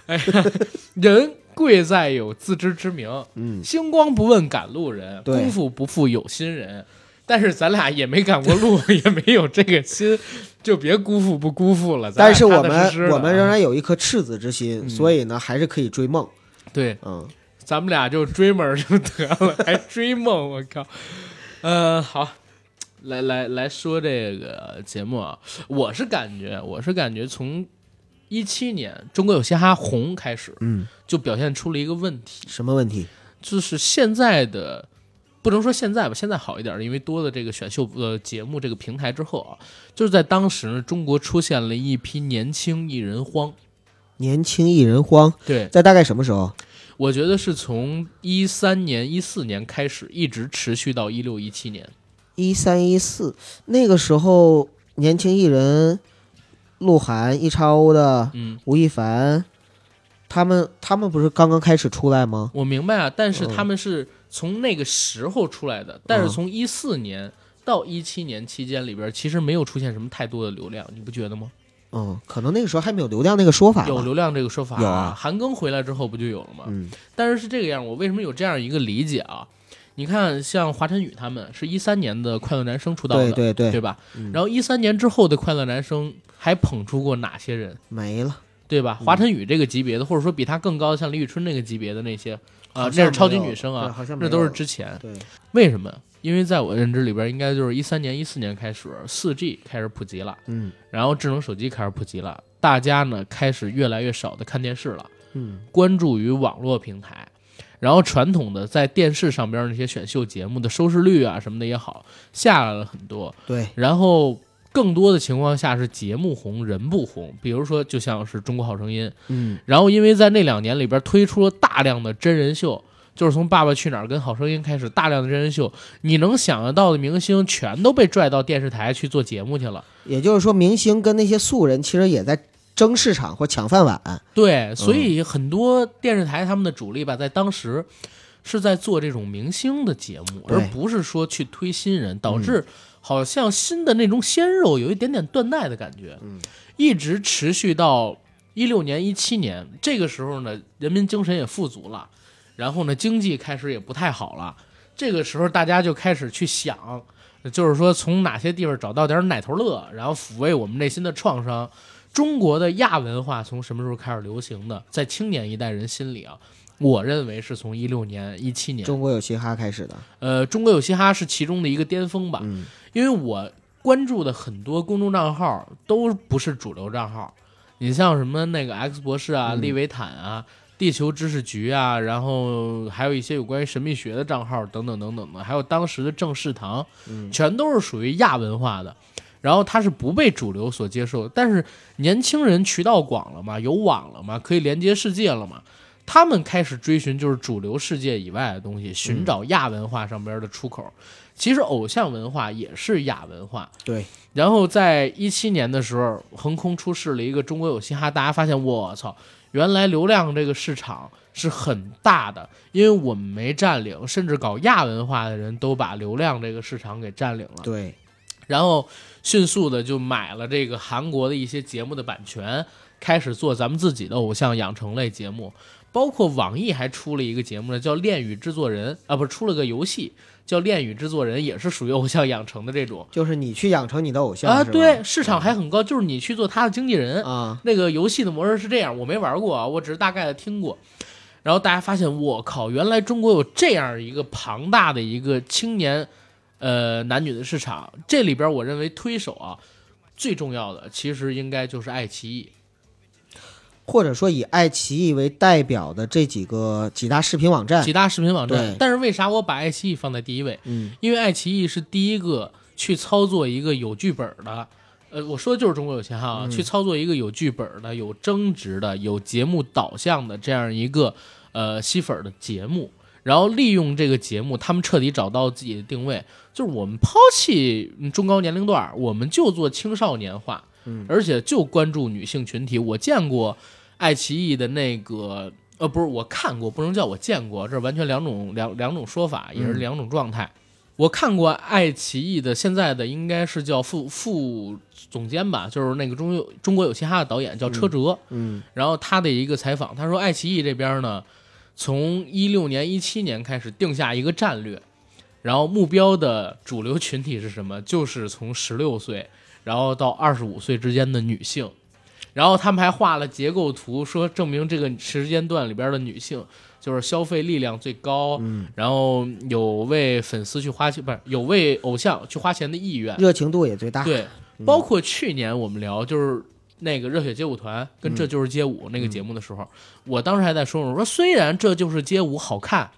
哎呀，人贵在有自知之明，嗯，星光不问赶路人，对功夫不负有心人。但是咱俩也没赶过路，也没有这个心，就别辜负不辜负了。但是我们我们仍啊然有一颗赤子之心，嗯所以呢，还是可以追梦。对，嗯，咱们俩就追门儿就得了，还追梦，我靠！嗯、好，来来来说这个节目啊，我是感觉，我是感觉从一七年《中国有嘻哈》红开始，嗯，就表现出了一个问题，什么问题？就是现在的。不能说现在吧，现在好一点，因为多了这个选秀呃节目这个平台之后啊，就是在当时呢，中国出现了一批年轻艺人荒。年轻艺人荒，对，在大概什么时候？我觉得是从一三年、一四年开始，一直持续到一六、一七年。一三一四那个时候，年轻艺人，鹿晗、易超的、嗯，吴亦凡，他们他们不是刚刚开始出来吗？我明白啊，但是嗯他们是从那个时候出来的，但是从一四年到一七年期间里边，其实没有出现什么太多的流量，你不觉得吗？嗯，可能那个时候还没有流量那个说法。有流量这个说法，有啊韩庚回来之后不就有了吗？嗯但是是这个样，我为什么有这样一个理解啊？你看，像华晨宇他们是一三年的快乐男生出道的，对对对对吧？嗯然后一三年之后的快乐男生还捧出过哪些人？没了。对吧？华晨宇这个级别的，或者说比他更高的，像李宇春那个级别的那些啊，好那是超级女生啊那都是之前。对，为什么？因为在我认知里边，应该就是一三年、一四年开始，四 G 开始普及了，嗯然后智能手机开始普及了，大家呢开始越来越少的看电视了，嗯关注于网络平台。然后传统的在电视上边那些选秀节目的收视率啊什么的也好，下来了很多。对，然后更多的情况下是节目红人不红，比如说就像是《中国好声音》，嗯然后因为在那两年里边推出了大量的真人秀，就是从《爸爸去哪儿》跟《好声音》开始，大量的真人秀，你能想得到的明星全都被拽到电视台去做节目去了。也就是说，明星跟那些素人其实也在争市场或抢饭碗。对，所以很多电视台他们的主力吧，在当时是在做这种明星的节目，而不是说去推新人，导致好像新的那种鲜肉有一点点断代的感觉。嗯，一直持续到一六年、一七年，这个时候呢，人民精神也富足了，然后呢，经济开始也不太好了。这个时候，大家就开始去想，就是说从哪些地方找到点奶头乐，然后抚慰我们内心的创伤。中国的亚文化从什么时候开始流行的？在青年一代人心里啊，我认为是从一六年、一七年。中国有嘻哈开始的。呃，中国有嘻哈是其中的一个巅峰吧，嗯因为我关注的很多公众账号都不是主流账号，你像什么那个 X 博士啊、嗯利维坦啊、地球知识局啊，然后还有一些有关于神秘学的账号等等等等的，还有当时的正视堂，嗯全都是属于亚文化的。然后它是不被主流所接受的。但是年轻人渠道广了嘛，有网了嘛，可以连接世界了嘛，他们开始追寻就是主流世界以外的东西，寻找亚文化上边的出口。其实偶像文化也是亚文化。对，然后在一七年的时候，横空出世了一个中国有嘻哈，大家发现我操，原来流量这个市场是很大的，因为我们没占领，甚至搞亚文化的人都把流量这个市场给占领了。对，然后迅速的就买了这个韩国的一些节目的版权，开始做咱们自己的偶像养成类节目。包括网易还出了一个节目呢，叫《恋与制作人》啊，不是出了个游戏叫《恋与制作人》，也是属于偶像养成的这种就是你去养成你的偶像啊。对，市场还很高，就是你去做他的经纪人。啊，那个游戏的模式是这样，我没玩过啊，我只是大概的听过。然后大家发现，我靠，原来中国有这样一个庞大的一个青年，呃，男女的市场。这里边我认为推手啊，最重要的其实应该就是爱奇艺。或者说以爱奇艺为代表的这几个几大视频网站几，大视频网站对。但是为啥我把爱奇艺放在第一位？嗯，因为爱奇艺是第一个去操作一个有剧本的，呃，我说的就是中国有嘻哈啊，嗯去操作一个有剧本的、有争执的、有节目导向的这样一个呃吸粉的节目。然后利用这个节目，他们彻底找到自己的定位，就是我们抛弃嗯中高年龄段，我们就做青少年化，嗯而且就关注女性群体。我见过爱奇艺的那个，呃，不是我看过，不能叫我见过，这是完全两种两两种说法，也是嗯两种状态。我看过爱奇艺的现在的应该是叫副副总监吧，就是那个中有中国有嘻哈的导演叫车哲，嗯。然后他的一个采访，他说爱奇艺这边呢，从一六年、一七年开始定下一个战略，然后目标的主流群体是什么？就是从十六岁然后到二十五岁之间的女性，然后他们还画了结构图，说证明这个时间段里边的女性就是消费力量最高，嗯，然后有为粉丝去花钱，不是有为偶像去花钱的意愿。热情度也最大。对，包括去年我们聊就是那个热血街舞团跟这就是街舞那个节目的时候，我当时还在说，我说虽然这就是街舞好看，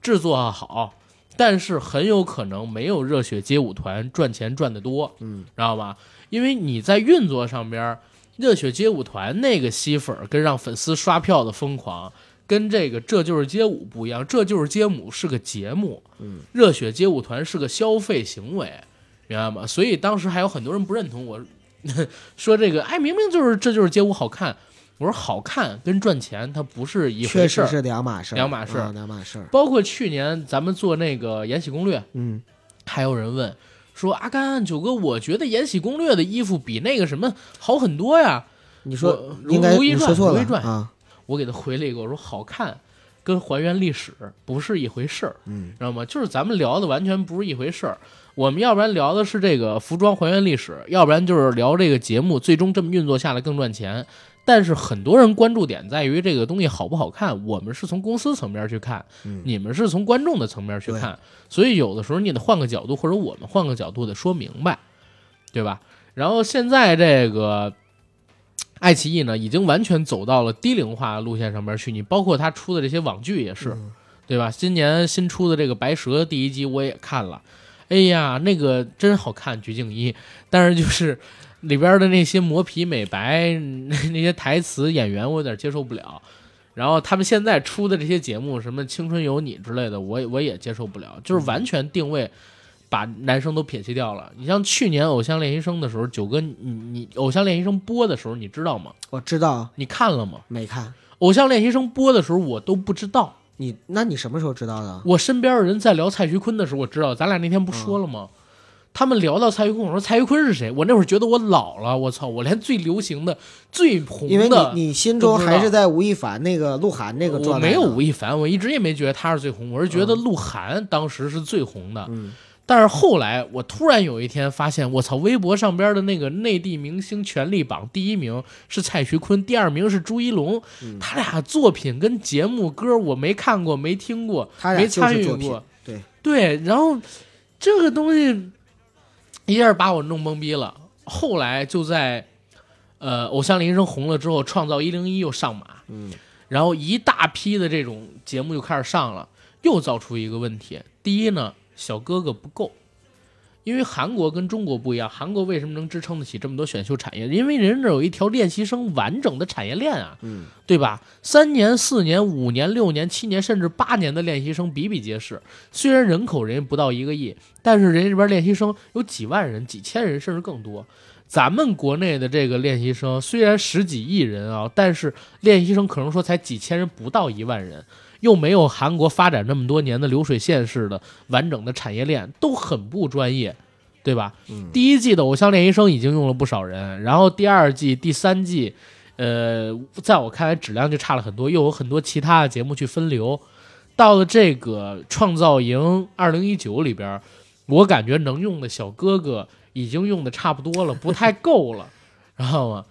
制作好，但是很有可能没有热血街舞团赚钱赚得多，嗯，知道吧？因为你在运作上边，热血街舞团那个吸粉儿跟让粉丝刷票的疯狂。跟这个这就是街舞不一样，这就是街舞是个节目，嗯，热血街舞团是个消费行为，明白吗？所以当时还有很多人不认同我，说这个，哎，明明就是这就是街舞好看。我说好看跟赚钱它不是一回事儿。确实是两码事儿，两码事两码事儿。包括去年咱们做那个《延禧攻略》，嗯，还有人问说阿甘九哥，我觉得《延禧攻略》的衣服比那个什么好很多呀。你说如应该如懿传你说错了如懿传啊。我给他回了一个，我说好看跟还原历史不是一回事儿，嗯，知道吗？就是咱们聊的完全不是一回事儿。我们要不然聊的是这个服装还原历史，要不然就是聊这个节目最终这么运作下来更赚钱。但是很多人关注点在于这个东西好不好看，我们是从公司层面去看，嗯你们是从观众的层面去看，所以有的时候你得换个角度，或者我们换个角度得说明白，对吧？然后现在这个爱奇艺呢，已经完全走到了低龄化的路线上面去。你包括它出的这些网剧也是，嗯对吧？今年新出的这个《白蛇》第一集我也看了，哎呀，那个真好看，鞠婧祎。但是就是里边的那些磨皮美白那 那些台词演员，我有点接受不了。然后他们现在出的这些节目，什么《青春有你》之类的，我我也接受不了，就是完全定位把男生都撇弃掉了。你像去年《偶像练习生》的时候，九哥，你你《偶像练习生》播的时候，你知道吗？我知道，你看了吗？没看。《偶像练习生》播的时候，我都不知道。你那你什么时候知道的？我身边的人在聊蔡徐坤的时候，我知道。咱俩那天不说了吗？他们聊到蔡徐坤，我说蔡徐坤是谁？我那会儿觉得我老了，我操！我连最流行的、最红的，因为你你心中还是在吴亦凡那个鹿晗那个状态我。没有吴亦凡，我一直也没觉得他是最红，我是觉得鹿晗当时是最红的。嗯，但是后来我突然有一天发现，我操，微博上边的那个内地明星权力榜第一名是蔡徐坤，第二名是朱一龙，嗯他俩作品跟节目歌我没看过，没听过，没参与过。。对，对，然后这个东西一下把我弄懵逼了。后来就在呃《偶像练习生》红了之后，《创造一零一》又上马，嗯，然后一大批的这种节目就开始上了，又造出一个问题：第一呢，小哥哥不够，因为韩国跟中国不一样，韩国为什么能支撑得起这么多选秀产业？因为人这有一条练习生完整的产业链啊，嗯，对吧？三年、四年、五年、六年、七年，甚至八年的练习生比比皆是。虽然人口人家不到一个亿，但是人家这边练习生有几万人、几千人，甚至更多。咱们国内的这个练习生虽然十几亿人啊，但是练习生可能说才几千人，不到一万人，又没有韩国发展那么多年的流水线式的完整的产业链，都很不专业，对吧？嗯第一季的《偶像练习生》已经用了不少人，然后第二季、第三季，呃，在我看来质量就差了很多，又有很多其他的节目去分流。到了这个《创造营2019》里边，我感觉能用的小哥哥已经用的差不多了，不太够了，知道吗？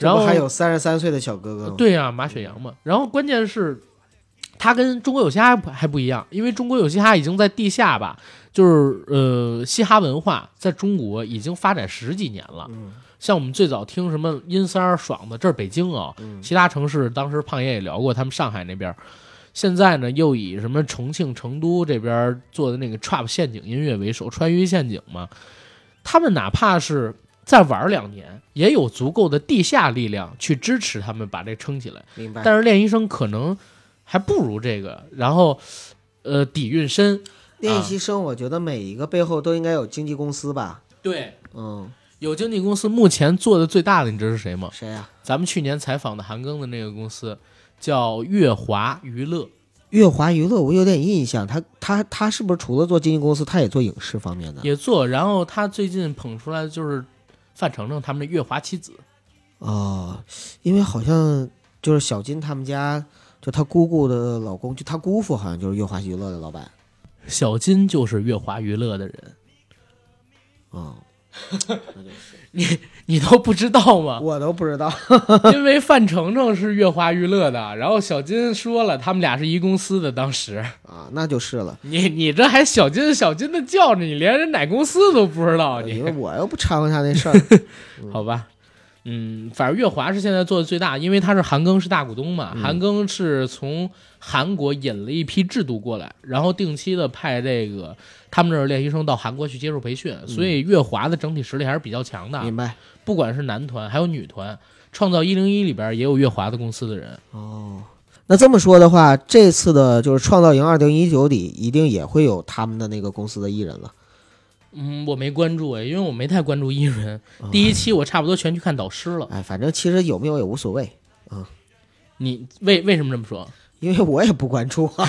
然后还有三十三岁的小哥哥？对呀、马雪阳嘛。然后关键是，他跟中国有嘻哈还不一样，因为中国有嘻哈已经在地下吧，就是呃，嘻哈文化在中国已经发展十几年了。嗯像我们最早听什么阴三儿、爽的，这是北京啊，嗯其他城市当时胖爷也聊过，他们上海那边。现在呢，又以什么重庆、成都这边做的那个 trap 陷阱音乐为首，川渝陷阱嘛，他们哪怕是再玩两年，也有足够的地下力量去支持他们把这撑起来。明白。但是练习生可能还不如这个，然后呃底蕴深。练习生，我觉得每一个背后都应该有经纪公司吧？对，嗯，有经纪公司目前做的最大的，你知道是谁吗？谁呀、咱们去年采访的韩庚的那个公司叫乐华娱乐。乐华娱乐，我有点印象，他他他是不是除了做经纪公司，他也做影视方面的？也做，然后他最近捧出来的就是范丞丞他们的月华妻子，哦，因为好像就是小金他们家，就他姑姑的老公，就他姑父好像就是乐华娱乐的老板。小金就是月华娱乐的人，哦，你你都不知道吗？我都不知道。因为范丞丞是月华娱乐的，然后小金说了，他们俩是一公司的。当时啊，那就是了，你你这还小金小金的叫着，你连人哪公司都不知道，你我又不掺和他那事儿。好吧？嗯，反正月华是现在做的最大，因为他是韩庚是大股东嘛，嗯韩庚是从韩国引了一批制度过来，然后定期的派这个他们这儿练习生到韩国去接受培训，所以月华的整体实力还是比较强的，明白？不管是男团还有女团，创造一零一里边也有月华的公司的人。哦，那这么说的话，这次的就是创造营二零一九里，一定也会有他们的那个公司的艺人了。嗯，我没关注哎，因为我没太关注艺人。第一期我差不多全去看导师了。哎，反正其实有没有也无所谓啊，你为为什么这么说？因为我也不关注啊。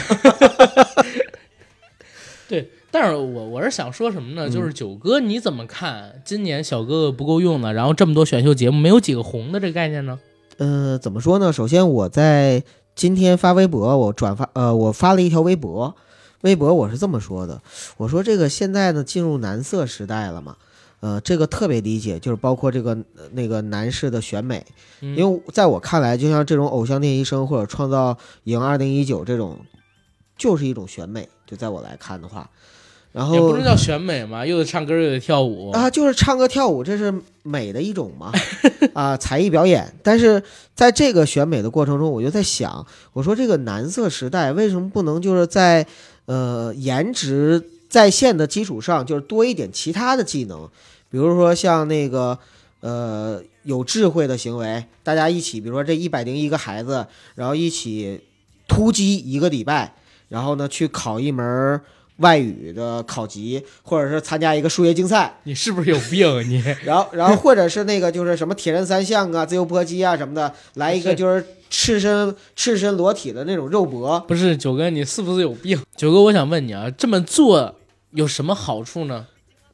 对，但是我我是想说什么呢？嗯就是九哥你怎么看今年小哥哥不够用呢，然后这么多选秀节目没有几个红的这个概念呢？呃，怎么说呢？首先我在今天发微博，我转发呃，我发了一条微博，微博我是这么说的，我说这个现在呢进入男色时代了嘛，呃，这个特别理解，就是包括这个呃那个男士的选美，嗯。因为在我看来，就像这种偶像练习生或者创造营二零一九这种，就是一种选美，就在我来看的话，然后也不能叫选美嘛，又得唱歌又得跳舞。啊，就是唱歌跳舞，这是美的一种嘛，啊，才艺表演。但是在这个选美的过程中，我就在想，我说这个男色时代为什么不能就是在呃颜值在线的基础上，就是多一点其他的技能，比如说像那个呃有智慧的行为，大家一起，比如说这一百零一个孩子，然后一起突击一个礼拜，然后呢去考一门外语的考级，或者是参加一个数学竞赛，你是不是有病啊你？然后然后或者是那个就是什么铁人三项啊、自由搏击啊什么的，来一个就是赤身赤身裸体的那种肉搏。不是九哥，你是不是有病？九哥，我想问你啊，这么做有什么好处呢？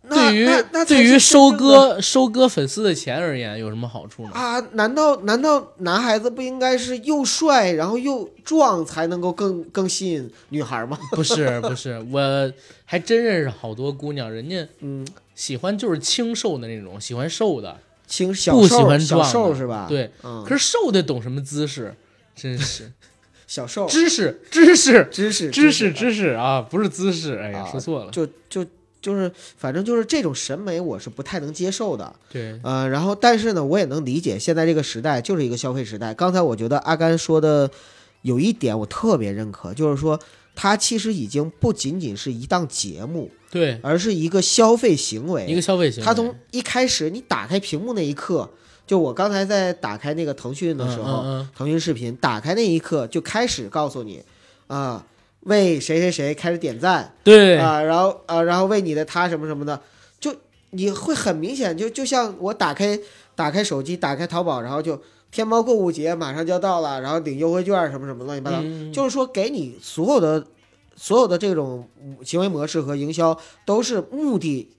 那对于对于收割收割粉丝的钱而言，有什么好处呢？啊，难道难道男孩子不应该是又帅然后又壮才能够更更吸引女孩吗？不是不是，我还真认识好多姑娘，人家 嗯，喜欢就是清瘦的那种，喜欢瘦的，清小不喜欢壮瘦是吧？，对。嗯，可是瘦的懂什么姿势？真是 小瘦知识知识知识知识识知识啊，不是姿势。哎呀，啊说错了。就就就是反正就是这种审美我是不太能接受的。对，呃，然后但是呢，我也能理解现在这个时代就是一个消费时代。刚才我觉得阿甘说的有一点我特别认可，就是说它其实已经不仅仅是一档节目，对，而是一个消费行为。一个消费行为。它从一开始你打开屏幕那一刻，就我刚才在打开那个腾讯的时候，嗯嗯腾讯视频打开那一刻就开始告诉你，啊、为谁谁谁开始点赞对。啊、然后啊、然后为你的他什么什么的，就你会很明显，就就像我打开打开手机，打开淘宝，然后就天猫购物节马上就要到了，然后领优惠券什么什么乱七八糟，嗯。就是说给你所有的所有的这种行为模式和营销都是目的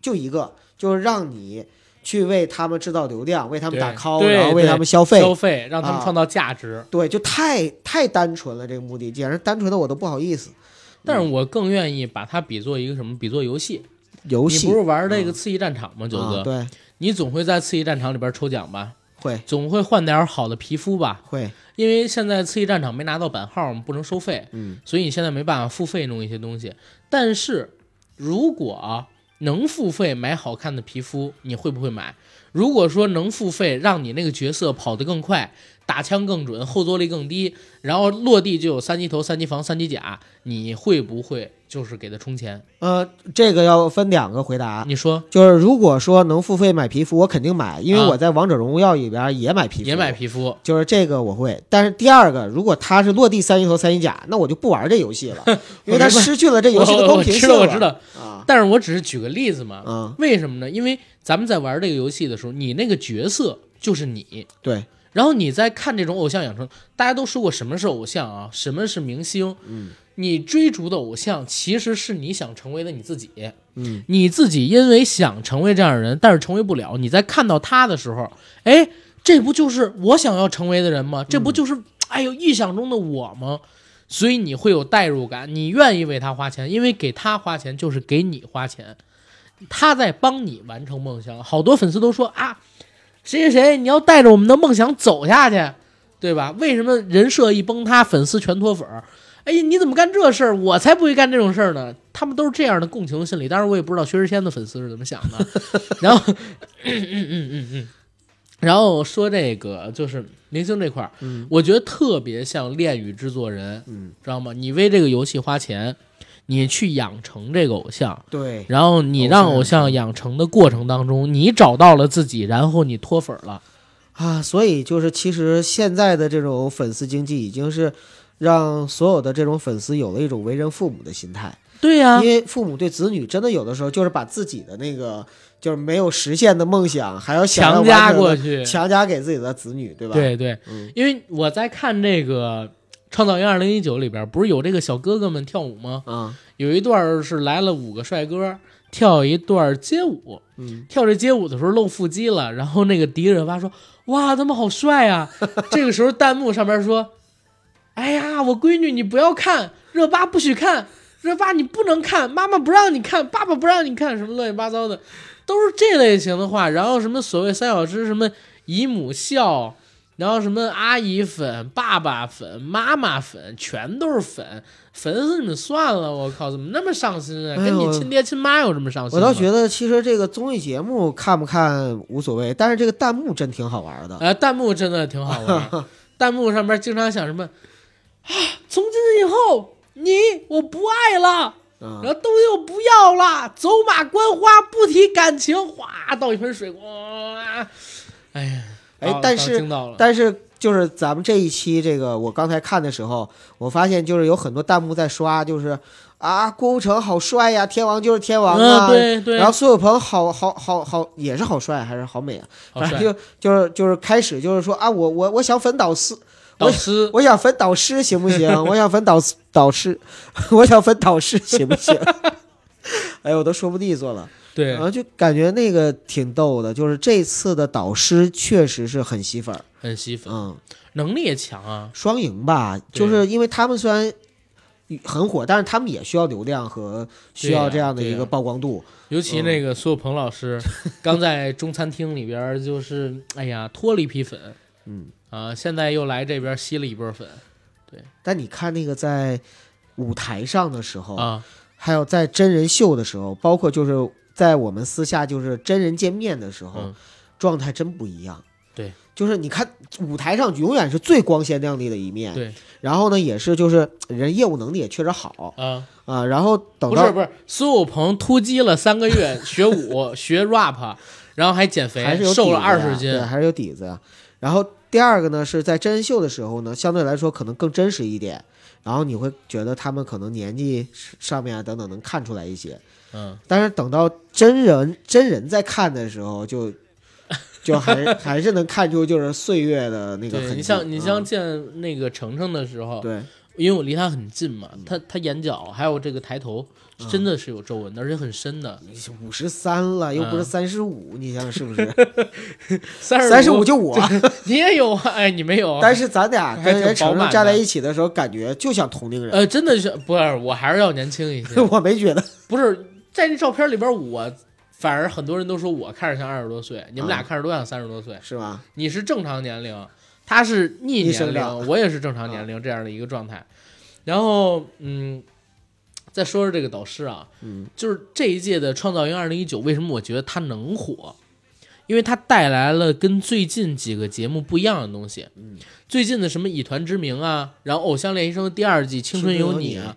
就一个，就是让你去为他们制造流量，为他们打 call，对然后为他们消费。消费，让他们啊创造价值。对，就太太单纯了，这个目的简直单纯的我都不好意思。但是我更愿意把它比作一个什么？比作游戏。游戏你不是玩这个刺激战场吗，九哥？啊，对，你总会在刺激战场里边抽奖吧？会总会换点好的皮肤吧？会，因为现在刺激战场没拿到版号，不能收费，嗯，所以你现在没办法付费弄一些东西。但是如果啊能付费买好看的皮肤，你会不会买？如果说能付费让你那个角色跑得更快，打枪更准，后坐力更低，然后落地就有三级头、三级防、三级甲，你会不会就是给他充钱？呃，这个要分两个回答。你说就是如果说能付费买皮肤，我肯定买，因为啊我在王者荣耀里边也买皮肤，也买皮肤？就是这个我会，但是第二个，如果他是落地三级头三级甲，那我就不玩这游戏了，因为他失去了这游戏的公平性我知道，我知了道，啊，但是我只是举个例子嘛。嗯，为什么呢？因为咱们在玩这个游戏的时候，你那个角色就是你，对，然后你在看这种偶像养成，大家都说过什么是偶像啊，什么是明星，嗯，你追逐的偶像其实是你想成为的你自己，嗯，你自己因为想成为这样的人，但是成为不了，你在看到他的时候，哎，这不就是我想要成为的人吗？这不就是哎呦臆想中的我吗？所以你会有代入感，你愿意为他花钱，因为给他花钱就是给你花钱，他在帮你完成梦想。好多粉丝都说啊，谁谁谁，你要带着我们的梦想走下去，对吧？为什么人设一崩塌，粉丝全脱粉儿？哎呀，你怎么干这事儿？我才不会干这种事儿呢！他们都是这样的共情心理，当然我也不知道薛之谦的粉丝是怎么想的。然后，嗯嗯嗯嗯嗯，然后说这个就是明星这块儿，嗯我觉得特别像恋与制作人，嗯，知道吗？你为这个游戏花钱，你去养成这个偶像，对，然后你让偶偶像。像养成的过程当中，你找到了自己，然后你脱粉了。啊，所以就是其实现在的这种粉丝经济已经是让所有的这种粉丝有了一种为人父母的心态，对呀、因为父母对子女真的有的时候就是把自己的那个就是没有实现的梦想还要想强加过去。强加给自己的子女，对吧？，对对，嗯。因为我在看这个《创造营二零一九》里边，不是有这个小哥哥们跳舞吗？啊，有一段是来了五个帅哥跳一段街舞，嗯，跳这街舞的时候露腹肌了，然后那个迪热巴说：“哇，他们好帅啊！” 这个时候弹幕上面说：“哎呀，我闺女你不要看，热巴不许看，热巴你不能看，妈妈不让你看，爸爸不让你看，什么乱七八糟的，都是这类型的话。然后什么所谓三小只什么姨母笑。”然后什么阿姨粉、爸爸粉、妈妈粉，全都是粉，粉死你们算了！我靠，怎么那么上心啊？跟你亲爹亲妈有这么上心吗？我倒觉得其实这个综艺节目看不看无所谓，但是这个弹幕真挺好玩的。呃，弹幕真的挺好玩，弹幕上面经常想什么啊，从今以后你我不爱了，嗯然后东西我不要了，走马观花，不提感情，哗倒一盆水，哇，哎呀，哎但是但是就是咱们这一期这个，我刚才看的时候，我发现就是有很多弹幕在刷，就是啊，郭富城好帅呀，天王就是天王啊。嗯，对对，然后苏有朋好好好好也是好帅还是好美啊？反正，就就是就是开始就是说啊，我我我想粉导师，导师，我想粉导师行不行？我想粉导导师，我想粉导师行不行？哎呦，我都说不利索了。对。然，后就感觉那个挺逗的，就是这次的导师确实是很吸粉儿，很吸粉，嗯，能力也强啊，双赢吧，就是因为他们虽然很火，但是他们也需要流量和需要这样的一个曝光度。尤其那个苏有朋老师，刚在中餐厅里边儿就是，哎呀，脱了一批粉嗯，啊，现在又来这边吸了一波粉对但你看那个在舞台上的时候，啊，还有在真人秀的时候，包括就是在我们私下就是真人见面的时候，嗯。状态真不一样。对，就是你看舞台上永远是最光鲜亮丽的一面，对。然后呢也是就是人业务能力也确实好。啊，啊，然后等到不是不是，孙悟空突击了三个月 学舞学 rap，然后还减肥，还是有瘦了二十斤。对，，还是有底子。呀。然后第二个呢是在真人秀的时候呢，相对来说可能更真实一点，然后你会觉得他们可能年纪上面啊等等能看出来一些，嗯，但是等到真人真人在看的时候就。就还 还是能看出就是岁月的那个痕迹。你像你像嗯见那个程程的时候，对因为我离他很近嘛，他他眼角还有这个抬头，嗯真的是有皱纹的，而且很深的。五十三了，又不是嗯三十五，你想想是不是？三三十五就我，你也有啊？哎，你没有？但是咱俩跟人程程站在一起的时候，感觉就像同龄人。呃，真的是不是？我还是要年轻一些。我没觉得，不是在这照片里边，我反而很多人都说我看着像二十多岁，你们俩啊看着都像三十多岁。是吗？你是正常年龄，他是逆年长龄，我也是正常年龄这样的一个状态。然后，嗯，再说说这个导师啊，嗯，就是这一届的《创造营二零一九》，为什么我觉得他能火？因为他带来了跟最近几个节目不一样的东西。嗯，最近的什么《以团之名》啊，然后《偶像练习生》第二季《青春有你》啊，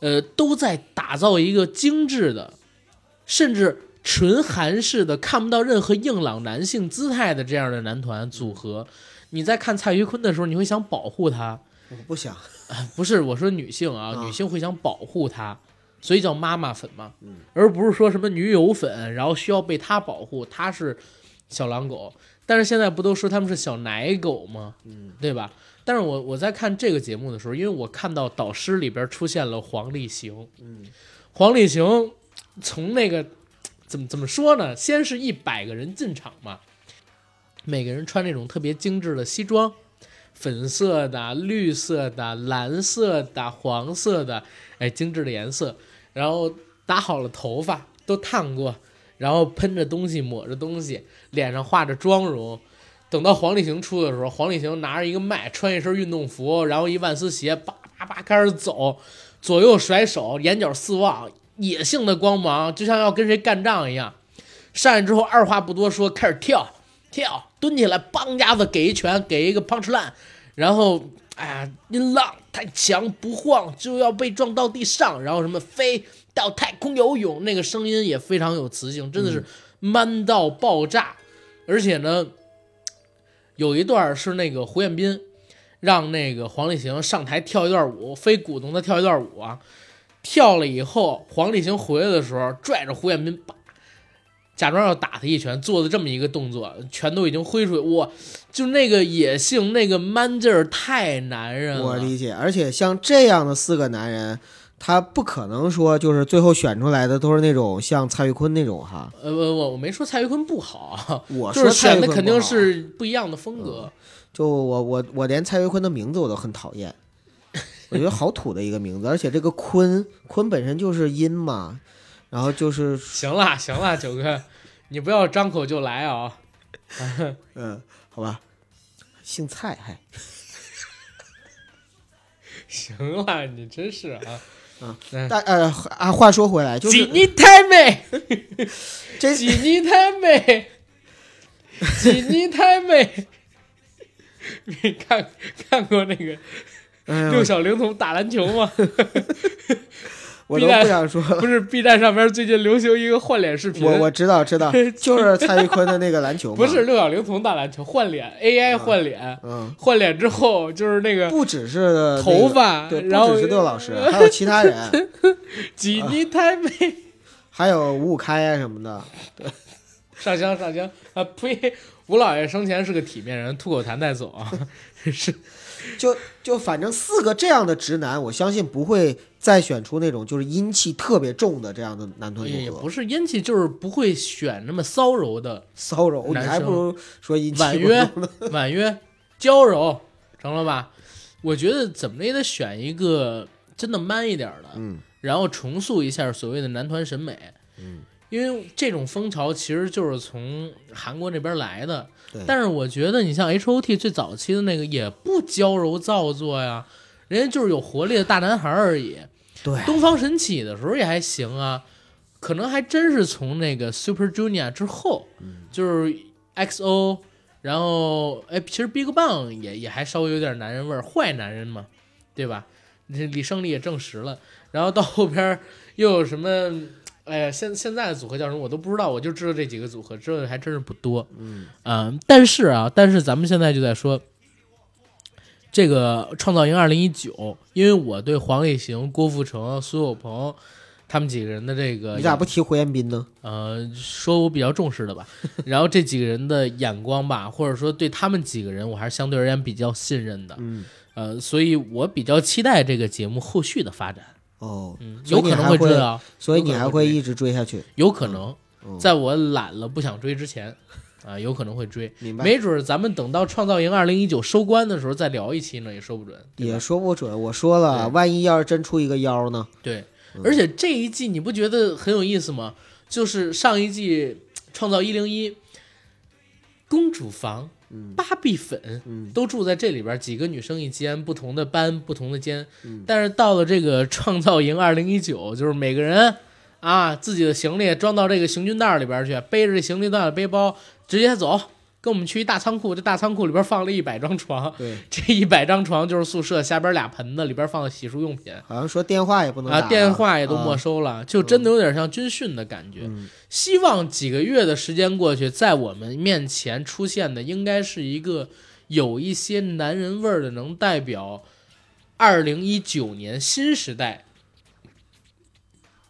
呃，都在打造一个精致的，甚至纯韩式的、看不到任何硬朗男性姿态的这样的男团组合。你在看蔡徐坤的时候，你会想保护他，我不想。不是我说女性啊，啊女性会想保护他，所以叫妈妈粉嘛，嗯而不是说什么女友粉，然后需要被他保护，他是小狼狗。但是现在不都说他们是小奶狗吗？嗯，对吧？但是我我在看这个节目的时候，因为我看到导师里边出现了黄立行，嗯，黄立行从那个怎么怎么说呢？先是一百个人进场嘛，每个人穿那种特别精致的西装，粉色的、绿色的、蓝色的、黄色的，哎，精致的颜色。然后打好了头发，都烫过，然后喷着东西，抹着东西，脸上化着妆容。等到黄立行出的时候，黄立行拿着一个麦，穿一身运动服，然后一万斯鞋，叭叭叭开始走，左右甩手，眼角四望，野性的光芒，就像要跟谁干仗一样。上来之后，二话不多说，开始跳跳，蹲起来，梆家子给一拳，给一个 punch line，然后哎呀，音浪太强不晃就要被撞到地上，然后什么飞到太空游泳，那个声音也非常有磁性，真的是 man 到爆炸。而且呢，有一段是那个胡彦斌让那个黄立行上台跳一段舞，非鼓动他跳一段舞啊。跳了以后，黄立行回来的时候，拽着胡彦斌，叭，假装要打他一拳，做的这么一个动作，拳都已经挥出去，哇，就那个野性，那个 man 劲儿太男人了。我理解。而且像这样的四个男人，他不可能说就是最后选出来的都是那种像蔡徐坤那种哈。呃，我我我没说蔡徐坤不好，我说就是蔡徐坤选的肯定是不一样的风格。就我我我连蔡徐坤的名字我都很讨厌，我觉得好土的一个名字，而且这个坤坤本身就是音嘛，然后就是行了行了，九哥，你不要张口就来啊！嗯，好吧，姓蔡还行了，你真是啊！啊但呃啊，话说回来，就是几你太美，这几你太美，几你太美。你看看过那个哎六小龄童打篮球吗？我都不想说了。不是 B 站上边最近流行一个换脸视频，我我知道知道，就是蔡徐坤的那个篮球，不是六小龄童打篮球，换脸 AI 换脸，嗯，换脸之后就是那个不只是那个头发，对，然后不只是六老师，还有其他人，几你太美，还有五五开啊什么的。对上香上香。啊呸！吴老爷生前是个体面人，吐口痰带走啊，是就就反正四个这样的直男，我相信不会再选出那种就是阴气特别重的这样的男团组合。也不是阴气，就是不会选那么骚柔的骚柔，你还不如说阴气婉约。婉约娇柔，成了吧？我觉得怎么也得选一个真的 man 一点的，嗯然后重塑一下所谓的男团审美。嗯，因为这种风潮其实就是从韩国那边来的对，但是我觉得你像 H O T 最早期的那个也不娇柔造作呀，人家就是有活力的大男孩而已。对，东方神起的时候也还行啊，可能还真是从那个 Super Junior 之后，就是 X O，然后哎，其实 Big Bang 也也还稍微有点男人味儿，坏男人嘛，对吧？这李胜利也证实了。然后到后边又有什么？哎呀，现现在的组合叫什么我都不知道，我就知道这几个组合，知道的还真是不多。嗯嗯，但是啊，但是咱们现在就在说这个《创造营二零一九》，因为我对黄立行、郭富城、苏有朋他们几个人的这个，你咋不提胡彦斌呢？呃，说我比较重视的吧。然后这几个人的眼光吧，或者说对他们几个人，我还是相对而言比较信任的。嗯，呃，所以我比较期待这个节目后续的发展。哦，嗯，有可能会会追啊，所以你还会一直追下去。有可能嗯，在我懒了不想追之前，啊，有可能会追。明白？没准儿咱们等到《创造营二零一九》收官的时候再聊一期呢，也说不准。也说不准。我说了，万一要是真出一个妖呢？对，嗯而且这一季你不觉得很有意思吗？就是上一季《创造一零一》，公主房、嗯芭比粉嗯都住在这里边儿，几个女生一间，不同的班，不同的间。嗯但是到了这个《创造营二零一九》，就是每个人啊自己的行李装到这个行军袋里边去，背着这行李袋的背包直接走。跟我们去一大仓库，这大仓库里边放了一百张床，对，这一百张床就是宿舍，下边俩盆子，里边放的洗漱用品。好像说电话也不能打啊，电话也都没啊收了，就真的有点像军训的感觉。嗯希望几个月的时间过去，在我们面前出现的应该是一个有一些男人味儿的，能代表二零一九年新时代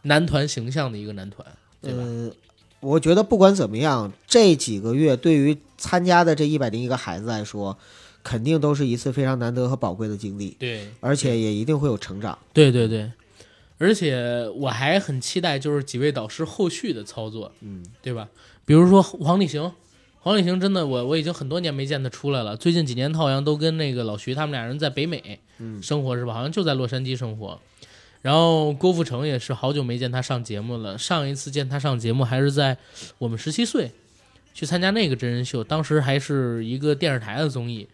男团形象的一个男团，对吧？呃，我觉得不管怎么样，这几个月对于参加的这一百零一个孩子来说，肯定都是一次非常难得和宝贵的经历，对，而且也一定会有成长。对对对，而且我还很期待就是几位导师后续的操作，嗯，对吧？比如说黄立行，黄立行真的我我已经很多年没见他出来了，最近几年他好像都跟那个老徐他们俩人在北美嗯生活是吧？好像就在洛杉矶生活。然后郭富城也是好久没见他上节目了，上一次见他上节目还是在我们十七岁去参加那个真人秀，当时还是一个电视台的综艺。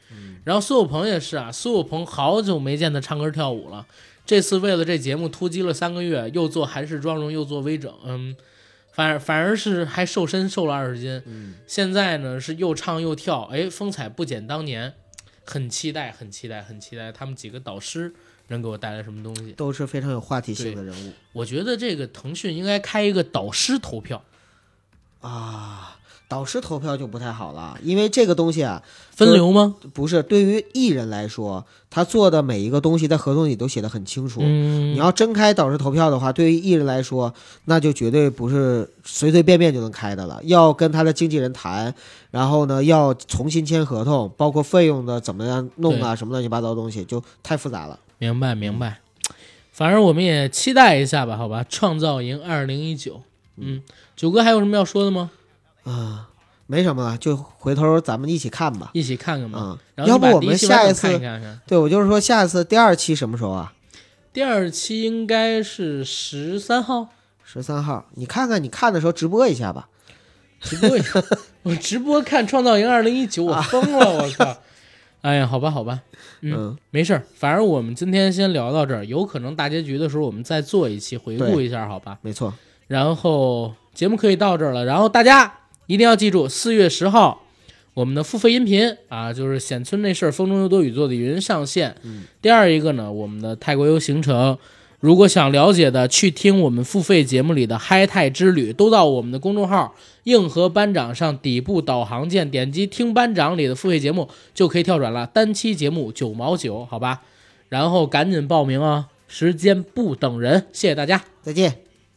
然后苏有朋也是啊，苏有朋好久没见他唱歌跳舞了，这次为了这节目突击了三个月，又做韩式妆容，又做微整，嗯，反而反而是还瘦身瘦了二十斤。嗯，现在呢是又唱又跳，哎，风采不减当年，很期待，很期待，很期待他们几个导师能给我带来什么东西。都是非常有话题性的人物我觉得这个腾讯应该开一个导师投票，啊。导师投票就不太好了，因为这个东西啊，分流吗？不是对于艺人来说，他做的每一个东西在合同里都写的很清楚。嗯，你要真开导师投票的话，对于艺人来说，那就绝对不是随随便便就能开的了，要跟他的经纪人谈，然后呢，要重新签合同，包括费用的怎么样弄啊，什么乱七八糟的东西，就太复杂了。明白明白。反正我们也期待一下吧，好吧？创造营二零一九，嗯，九哥还有什么要说的吗？啊，没什么了，就回头咱们一起看吧。一起看看吧。要不我们下一次，看一看看。对我就是说下一次第二期什么时候啊？第二期应该是十三号，十三号，你看看你看的时候直播一下吧。直播一下。我直播看《创造营二零一九》，我疯了，我靠！哎呀，好吧，好吧，嗯嗯，没事儿，反正我们今天先聊到这儿，有可能大结局的时候我们再做一期回顾一下，好吧？没错。然后节目可以到这儿了，然后大家一定要记住，四月十号我们的付费音频啊，就是显村那事儿，风中有朵雨做的云上线。嗯，第二一个呢，我们的泰国游行程，如果想了解的，去听我们付费节目里的嗨泰之旅，都到我们的公众号“硬核班长”上底部导航键，点击听班长里的付费节目就可以跳转了，单期节目九毛九，好吧？然后赶紧报名啊，时间不等人，谢谢大家。再见。